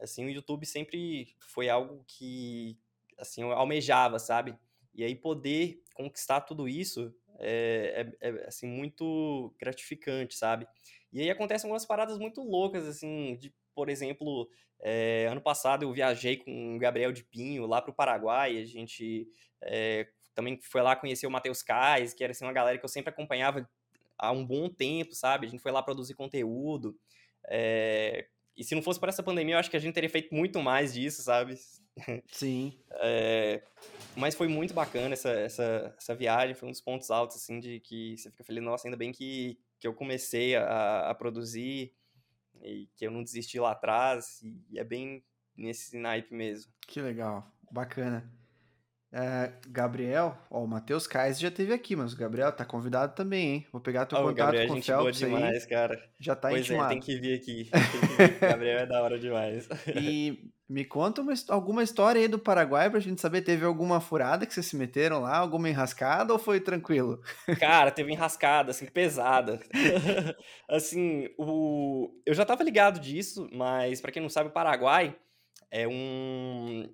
Speaker 2: Assim, o YouTube sempre foi algo que, assim, eu almejava, sabe? E aí poder conquistar tudo isso é, é, é, assim, muito gratificante, sabe? E aí acontecem algumas paradas muito loucas, assim, de, por exemplo, é, ano passado eu viajei com o Gabriel de Pinho lá para o Paraguai, a gente também foi lá conhecer o Matheus Kais, que era assim, uma galera que eu sempre acompanhava há um bom tempo, sabe? A gente foi lá produzir conteúdo. É... E se não fosse por essa pandemia, eu acho que a gente teria feito muito mais disso, sabe?
Speaker 1: Sim.
Speaker 2: É... Mas foi muito bacana essa, essa, essa viagem, foi um dos pontos altos, assim, de que você fica feliz, nossa, ainda bem que, que eu comecei a, a produzir e que eu não desisti lá atrás, e é bem nesse naipe mesmo.
Speaker 1: Que legal, bacana. É, Gabriel, ó, o Matheus Kais já teve aqui, mas o Gabriel tá convidado também, hein? Vou pegar teu oh, contato
Speaker 2: Gabriel,
Speaker 1: com
Speaker 2: o Phelps demais,
Speaker 1: aí.
Speaker 2: cara.
Speaker 1: Já tá
Speaker 2: pois
Speaker 1: intimado.
Speaker 2: é, tem que vir aqui. Que vir. Gabriel é da hora demais.
Speaker 1: E me conta uma, alguma história aí do Paraguai pra gente saber, teve alguma furada que vocês se meteram lá, alguma enrascada ou foi tranquilo?
Speaker 2: Cara, teve enrascada, assim, pesada. assim, o... eu já tava ligado disso, mas para quem não sabe, o Paraguai é um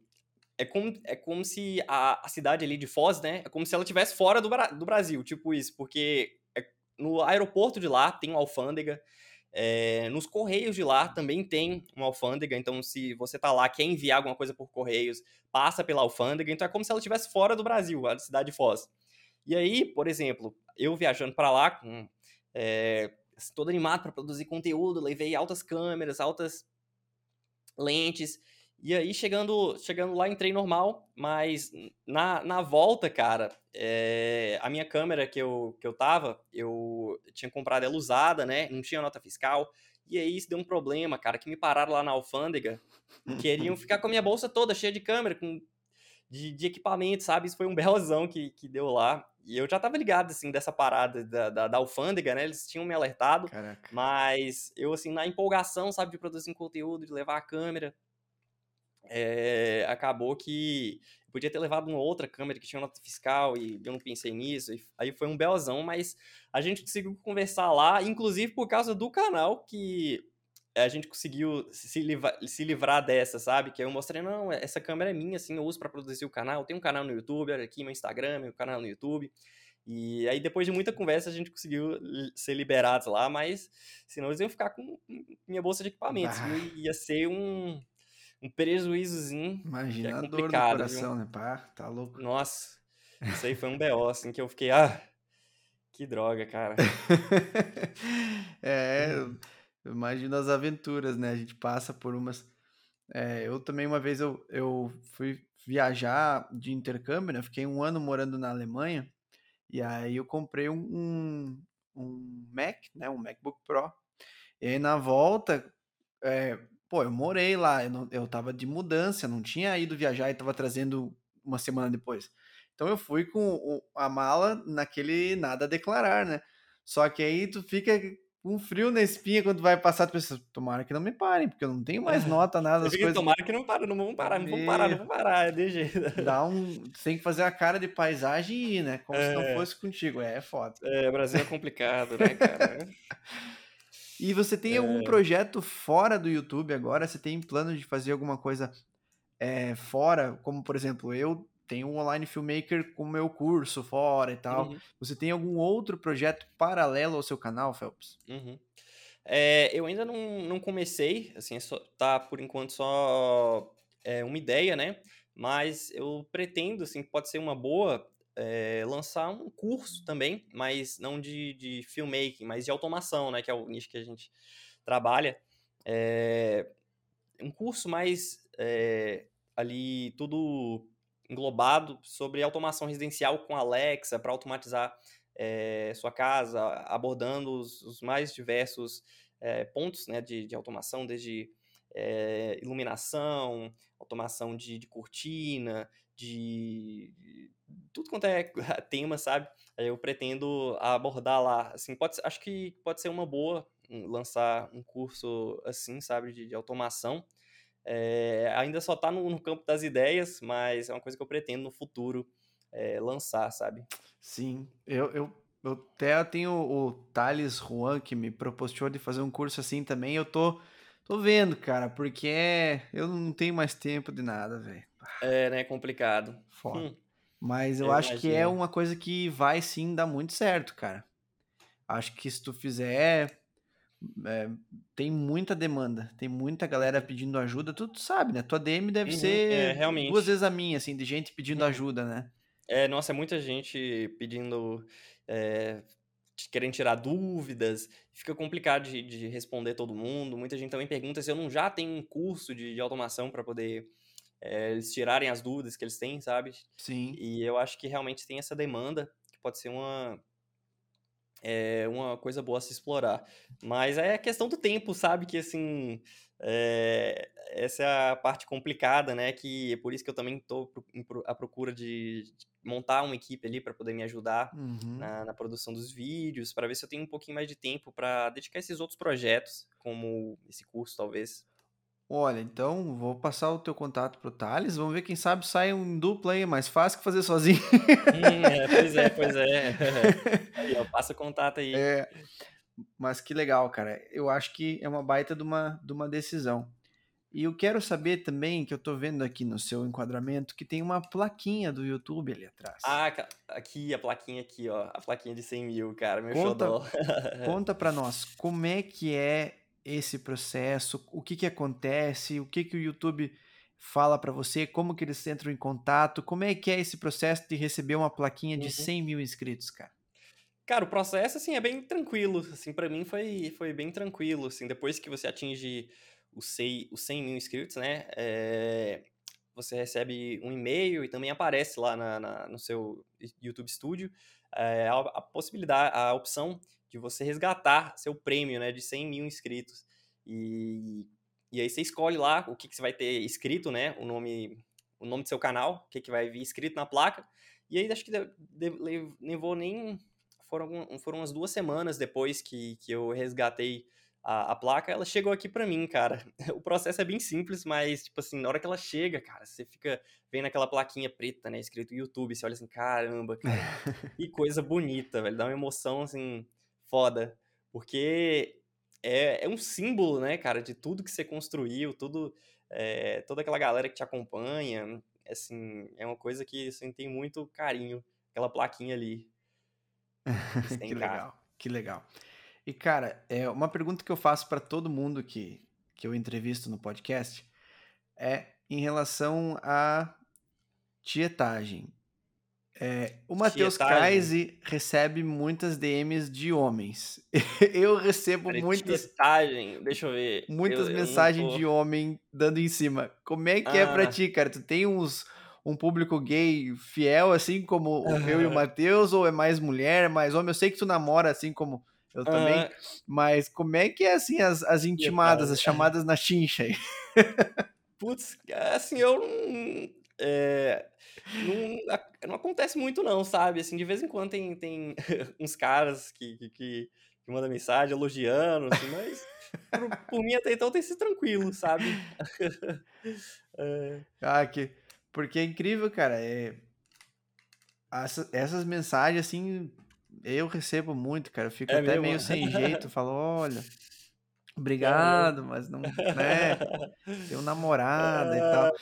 Speaker 2: é como, é como se a, a cidade ali de Foz, né? É como se ela estivesse fora do, do Brasil, tipo isso, porque é, no aeroporto de lá tem uma alfândega, é, nos correios de lá também tem uma alfândega, então se você tá lá, quer enviar alguma coisa por correios, passa pela alfândega, então é como se ela estivesse fora do Brasil, a cidade de Foz. E aí, por exemplo, eu viajando para lá, com, é, todo animado para produzir conteúdo, levei altas câmeras, altas lentes, e aí, chegando, chegando lá, entrei normal, mas na, na volta, cara, é, a minha câmera que eu, que eu tava, eu tinha comprado ela usada, né? Não tinha nota fiscal. E aí isso deu um problema, cara, que me pararam lá na alfândega. Queriam ficar com a minha bolsa toda cheia de câmera, com, de, de equipamento, sabe? Isso foi um belozão que, que deu lá. E eu já tava ligado, assim, dessa parada da, da, da alfândega, né? Eles tinham me alertado.
Speaker 1: Caraca.
Speaker 2: Mas eu, assim, na empolgação, sabe, de produzir um conteúdo, de levar a câmera, é, acabou que podia ter levado uma outra câmera que tinha nota fiscal e eu não pensei nisso. aí foi um belzão, mas a gente conseguiu conversar lá, inclusive por causa do canal que a gente conseguiu se livrar, se livrar dessa, sabe? Que eu mostrei, não, essa câmera é minha, assim, eu uso para produzir o canal. Tenho um canal no YouTube, olha aqui meu Instagram, meu canal no YouTube. E aí, depois de muita conversa, a gente conseguiu ser liberados lá, mas senão eles iam ficar com minha bolsa de equipamentos. Ia ser um, um prejuízozinho.
Speaker 1: Imagina
Speaker 2: é
Speaker 1: no coração, viu? né? Pá, tá louco.
Speaker 2: Nossa, isso aí foi um BO, assim, que eu fiquei, ah, que droga, cara.
Speaker 1: é, imagina as aventuras, né? A gente passa por umas. É, eu também, uma vez, eu, eu fui viajar de intercâmbio, né? Fiquei um ano morando na Alemanha. E aí eu comprei um, um, um Mac, né? Um MacBook Pro. E aí na volta, é, Pô, eu morei lá, eu, não, eu tava de mudança, não tinha ido viajar e tava trazendo uma semana depois. Então eu fui com a mala naquele nada a declarar, né? Só que aí tu fica com frio na espinha quando vai passar, tu pensa, tomara que não me parem, porque eu não tenho mais nota, nada
Speaker 2: das coisas. Tomara que não parem, não vão parar, não vão parar, não vão parar, é de jeito.
Speaker 1: Dá um, tem que fazer a cara de paisagem e ir, né? Como é. se não é. fosse contigo, é, é foda.
Speaker 2: É, Brasil é complicado, né, cara?
Speaker 1: E você tem é... algum projeto fora do YouTube agora? Você tem plano de fazer alguma coisa é, fora? Como, por exemplo, eu tenho um online filmmaker com meu curso fora e tal. Uhum. Você tem algum outro projeto paralelo ao seu canal, Phelps?
Speaker 2: Uhum. É, eu ainda não, não comecei, assim, é só, tá por enquanto só é, uma ideia, né? Mas eu pretendo, assim, pode ser uma boa é, lançar um curso também, mas não de, de filmmaking, mas de automação, né? Que é o nicho que a gente trabalha. É, um curso mais é, ali tudo englobado sobre automação residencial com Alexa para automatizar sua casa, abordando os, os mais diversos pontos né, de, de automação, desde iluminação, automação de, de cortina, de tudo quanto é tema, sabe? Eu pretendo abordar lá, assim, pode, acho que pode ser uma boa lançar um curso assim, sabe, de, de automação. É, ainda só está no, no, campo das ideias, mas é uma coisa que eu pretendo no futuro é, lançar, sabe?
Speaker 1: Sim, eu, eu, eu até tenho o Thales Juan que me proporcionou de fazer um curso assim também. Eu tô, Tô vendo, cara, porque é, eu não tenho mais tempo de nada, velho.
Speaker 2: É, né? Complicado.
Speaker 1: Foda.
Speaker 2: Hum,
Speaker 1: Mas eu,
Speaker 2: eu
Speaker 1: acho que é
Speaker 2: imagino.
Speaker 1: uma coisa que vai sim dar muito certo, cara. Acho que se tu fizer, é, tem muita demanda, tem muita galera pedindo ajuda. Tu, tu sabe, né? Tua DM deve
Speaker 2: Uhum, é,
Speaker 1: ser duas
Speaker 2: realmente.
Speaker 1: vezes a minha, assim, de gente pedindo
Speaker 2: Uhum.
Speaker 1: ajuda, né?
Speaker 2: É, nossa, é muita gente pedindo, é, querendo tirar dúvidas, fica complicado de, de responder todo mundo. Muita gente também pergunta se eu não já tenho um curso de, de automação para poder é, eles tirarem as dúvidas que eles têm, sabe?
Speaker 1: Sim.
Speaker 2: E eu acho que realmente tem essa demanda, que pode ser uma, é, uma coisa boa a se explorar. Mas é questão do tempo, sabe? Que assim. é, essa é a parte complicada, né? Que é por isso que eu também estou à procura de montar uma equipe ali para poder me ajudar
Speaker 1: Uhum.
Speaker 2: na, na produção dos vídeos, para ver se eu tenho um pouquinho mais de tempo para dedicar a esses outros projetos, como esse curso, talvez.
Speaker 1: Olha, então vou passar o teu contato pro Thales. Vamos ver quem sabe sai um dupla aí, é mais fácil que fazer sozinho.
Speaker 2: Hum, é, pois é, pois é. Aí, ó, passa contato aí.
Speaker 1: É, mas que legal, cara. Eu acho que é uma baita de uma, de uma decisão. E eu quero saber também, que eu tô vendo aqui no seu enquadramento, que tem uma plaquinha do YouTube ali atrás.
Speaker 2: Ah, aqui, a plaquinha aqui, ó. A plaquinha de 100 mil, cara, meu
Speaker 1: Conta,
Speaker 2: xodó.
Speaker 1: conta pra nós, como é que é esse processo, o que que acontece, o que que o YouTube fala pra você, como que eles entram em contato, como é que é esse processo de receber uma plaquinha de
Speaker 2: Uhum.
Speaker 1: 100 mil inscritos, cara?
Speaker 2: Cara, o processo, assim, é bem tranquilo. Assim, pra mim foi, foi bem tranquilo, assim. Depois que você atinge os 100, os 100 mil inscritos, né? é, você recebe um e-mail e também aparece lá na, na- no seu YouTube Studio é, a, a possibilidade, a opção de você resgatar seu prêmio, né? De 100 mil inscritos. E, e aí você escolhe lá o que, que você vai ter escrito, né? O nome, o nome do seu canal, o que, que vai vir escrito na placa. E aí acho que levou nem foram, foram umas duas semanas depois que, que eu resgatei a, a placa, ela chegou aqui pra mim, cara. O processo é bem simples, mas, tipo assim, na hora que ela chega, cara, você fica vendo aquela plaquinha preta, né, escrito YouTube, você olha assim, caramba, cara, que coisa bonita, velho, dá uma emoção, assim, foda. Porque é, é um símbolo, né, cara, de tudo que você construiu, tudo, é, toda aquela galera que te acompanha, assim, é uma coisa que, assim, tem muito carinho, aquela plaquinha ali.
Speaker 1: que
Speaker 2: 100k.
Speaker 1: legal, que legal. E cara, é uma pergunta que eu faço pra todo mundo que, que eu entrevisto no podcast é em relação à tietagem. É, o Matheus
Speaker 2: Tietagem.
Speaker 1: Kaise recebe muitas DMs de homens. Eu recebo
Speaker 2: Cara,
Speaker 1: muitas,
Speaker 2: tietagem, deixa eu ver.
Speaker 1: muitas
Speaker 2: eu, eu
Speaker 1: mensagens
Speaker 2: tô...
Speaker 1: de homem dando em cima. Como é que é pra
Speaker 2: Ah,
Speaker 1: ti, cara? Tu tem uns, um público gay fiel, assim como o eu e o Matheus, ou é mais mulher, é mais homem? Eu sei que tu namora, assim como eu também,
Speaker 2: aham,
Speaker 1: mas como é que é, assim, as, as intimadas, as chamadas na chincha aí?
Speaker 2: Putz, assim, eu não, é, não, não acontece muito não, sabe? Assim, de vez em quando tem, tem uns caras que, que, que, mandam mensagem elogiando, assim, mas por, por mim até então tem sido tranquilo, sabe? É,
Speaker 1: Ah, que... Porque é incrível, cara, é... Essa- essas mensagens, assim, eu recebo muito, cara, eu fico
Speaker 2: é
Speaker 1: até
Speaker 2: mesmo?
Speaker 1: meio sem jeito, falo, olha, obrigado, mas não, né, tenho namorada e tal.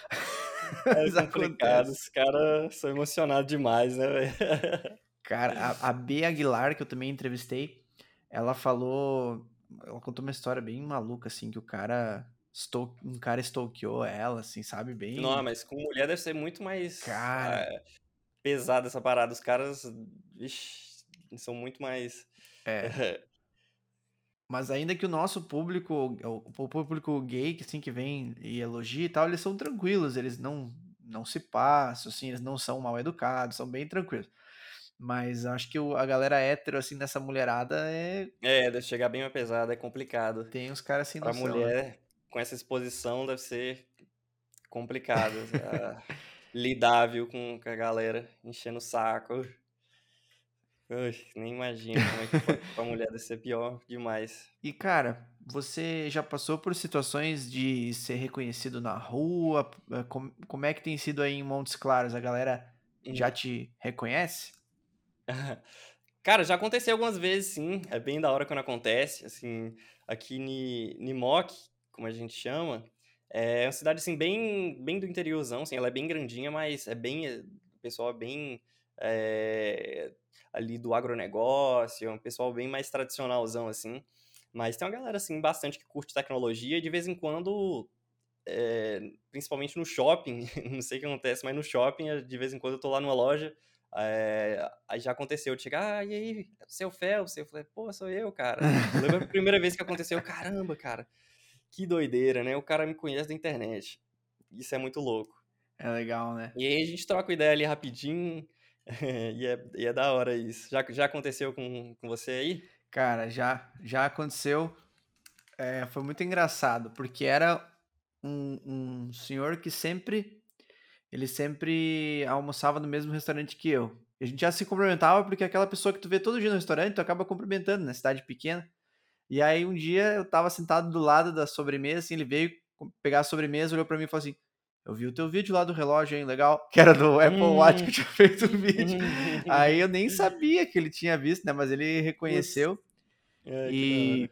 Speaker 2: É complicado, os caras são emocionados demais, né, velho?
Speaker 1: Cara, a, a B Aguilar, que eu também entrevistei, ela falou. Ela contou uma história bem maluca, assim, que o cara. um cara stalkeou ela, assim, sabe?
Speaker 2: Não,
Speaker 1: Bem.
Speaker 2: mas com mulher deve ser muito mais
Speaker 1: Cara,
Speaker 2: ah, pesada essa parada. Os caras, vixi, são muito mais.
Speaker 1: é. Mas ainda que o nosso público, o, público gay, que assim, que vem e elogia e tal, eles são tranquilos, eles não, não se passam, assim, eles não são mal educados, são bem tranquilos. Mas acho que o- a galera hétero, assim, nessa mulherada, é,
Speaker 2: É, deve chegar bem mais pesado, é complicado.
Speaker 1: tem uns caras sem
Speaker 2: Pra
Speaker 1: noção, né?
Speaker 2: mulher, com essa exposição, deve ser complicado. ah, lidar, viu, com a galera enchendo o saco. Ui, nem imagino como é que pode, pra mulher deve ser pior demais.
Speaker 1: E cara, você já passou por situações de ser reconhecido na rua? Eh, com- Como é que tem sido aí em Montes Claros? A galera já
Speaker 2: Hum.
Speaker 1: te reconhece?
Speaker 2: Cara, já aconteceu algumas vezes, sim. É bem da hora quando acontece. Assim, aqui em Mock, como a gente chama, é uma cidade, assim, bem, bem do interiorzão, assim, ela é bem grandinha, mas é bem, o pessoal é bem é, ali do agronegócio, é um pessoal bem mais tradicionalzão, assim. Mas tem uma galera, assim, bastante que curte tecnologia e de vez em quando, é, principalmente no shopping, não sei o que acontece, mas no shopping, de vez em quando eu tô lá numa loja, é, aí já aconteceu de chegar, ah, e aí, seu Phelps? Eu falei, pô, sou eu, cara. Eu lembro a primeira vez que aconteceu, caramba, cara, que doideira, né? O cara me conhece da internet. Isso é muito louco.
Speaker 1: É legal, né?
Speaker 2: E aí a gente troca ideia ali rapidinho, e, é, e é da hora isso. Já, já aconteceu com, com você aí?
Speaker 1: Cara, já, já aconteceu. É, foi muito engraçado, porque era um, um senhor que sempre ele sempre almoçava no mesmo restaurante que eu. A gente já se cumprimentava porque aquela pessoa que tu vê todo dia no restaurante, tu acaba cumprimentando, na né? cidade pequena. E aí um dia eu tava sentado do lado da sobremesa, assim, ele veio pegar a sobremesa, olhou para mim e falou assim: eu vi o teu vídeo lá do relógio, hein? Legal. Que era do Apple Watch que eu tinha feito o vídeo. Aí eu nem sabia que ele tinha visto, né? Mas ele reconheceu. É, e,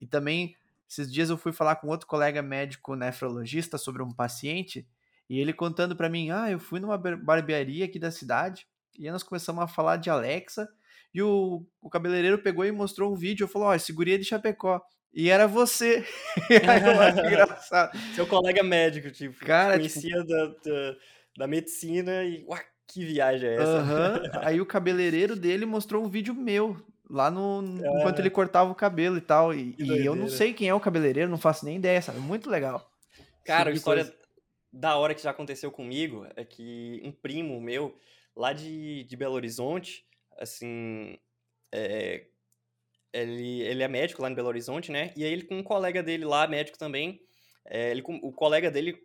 Speaker 1: e também, esses dias eu fui falar com outro colega médico nefrologista sobre um paciente. E ele contando para mim: ah, eu fui numa barbearia aqui da cidade. E aí nós começamos a falar de Alexa. E o, o cabeleireiro pegou e mostrou um vídeo. Eu falou: ó, oh, é de Chapecó. E era você. eu engraçado.
Speaker 2: Seu colega médico, tipo, Cara, tipo conhecia tipo... Da, da, da, medicina e. Ué, que viagem é essa?
Speaker 1: Uhum. Aí o cabeleireiro dele mostrou um vídeo meu. Lá no. É. Enquanto ele cortava o cabelo e tal. E, e, eu não sei quem é o cabeleireiro, não faço nem ideia, sabe? Muito legal.
Speaker 2: Cara, a história coisa. da hora que já aconteceu comigo é que um primo meu, lá de, de Belo Horizonte, assim. É, ele, ele é médico lá em Belo Horizonte, né? E aí ele com um colega dele lá, médico também, é, ele, o colega dele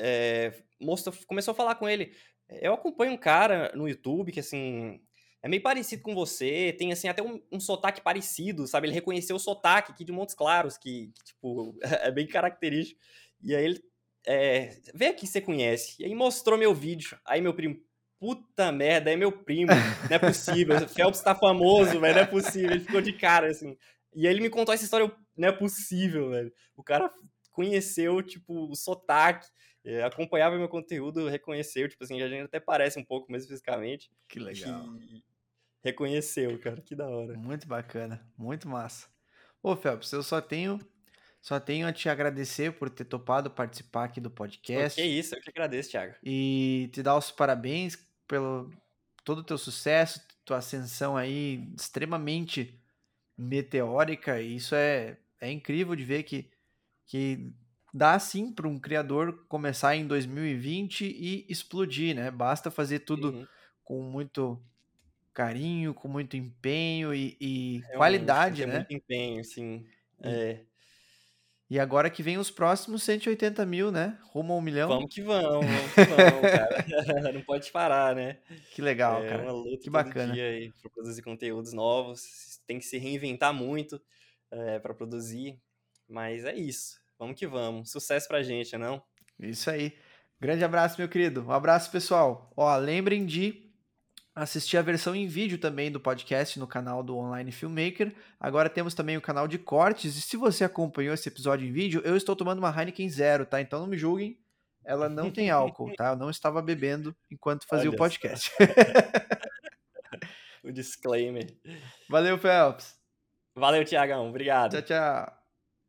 Speaker 2: é, mostrou, começou a falar com ele. Eu acompanho um cara no YouTube que, assim, é meio parecido com você, tem, assim, até um, um sotaque parecido, sabe? Ele reconheceu o sotaque aqui de Montes Claros, que, que tipo, é bem característico. E aí ele, é, vê aqui você conhece. E aí mostrou meu vídeo. Aí meu primo, puta merda, é meu primo, não é possível. O Phelps tá famoso, velho, não é possível. Ele ficou de cara, assim. E aí ele me contou essa história, não é possível, velho. O cara conheceu, tipo, o sotaque, é, acompanhava meu conteúdo, reconheceu, tipo assim, a gente até parece um pouco mesmo fisicamente.
Speaker 1: Que legal.
Speaker 2: reconheceu, cara, que da hora.
Speaker 1: Muito bacana, muito massa. Ô, Phelps, eu só tenho só tenho a te agradecer por ter topado participar aqui do podcast.
Speaker 2: Que isso, eu que agradeço, Thiago.
Speaker 1: E te dar os parabéns pelo todo o teu sucesso, tua ascensão aí extremamente meteórica. E isso é, é incrível de ver que, que dá sim para um criador começar em 2020 e explodir, né? Basta fazer tudo uhum. com muito carinho, com muito empenho e, e qualidade, né?
Speaker 2: Muito empenho, sim. É.
Speaker 1: E agora que vem os próximos 180 mil, né? Rumo a um milhão.
Speaker 2: Vamos que vamos, vamos que vamos, cara. Não pode parar, né?
Speaker 1: Que legal, é cara. É uma luta que bacana.
Speaker 2: dia aí para produzir conteúdos novos. Tem que se reinventar muito é, para produzir. Mas é isso. Vamos que vamos. Sucesso pra gente, não?
Speaker 1: Isso aí. Grande abraço, meu querido. Um abraço, pessoal. Ó, lembrem de assistir a versão em vídeo também do podcast no canal do Online Filmmaker. Agora temos também o canal de cortes. E se você acompanhou esse episódio em vídeo, eu estou tomando uma Heineken Zero, tá? Então não me julguem. Ela não tem álcool, tá? Eu não estava bebendo enquanto fazia Olha o podcast.
Speaker 2: o disclaimer.
Speaker 1: Valeu, Phelps.
Speaker 2: Valeu, Tiagão. Obrigado.
Speaker 1: Tchau, tchau.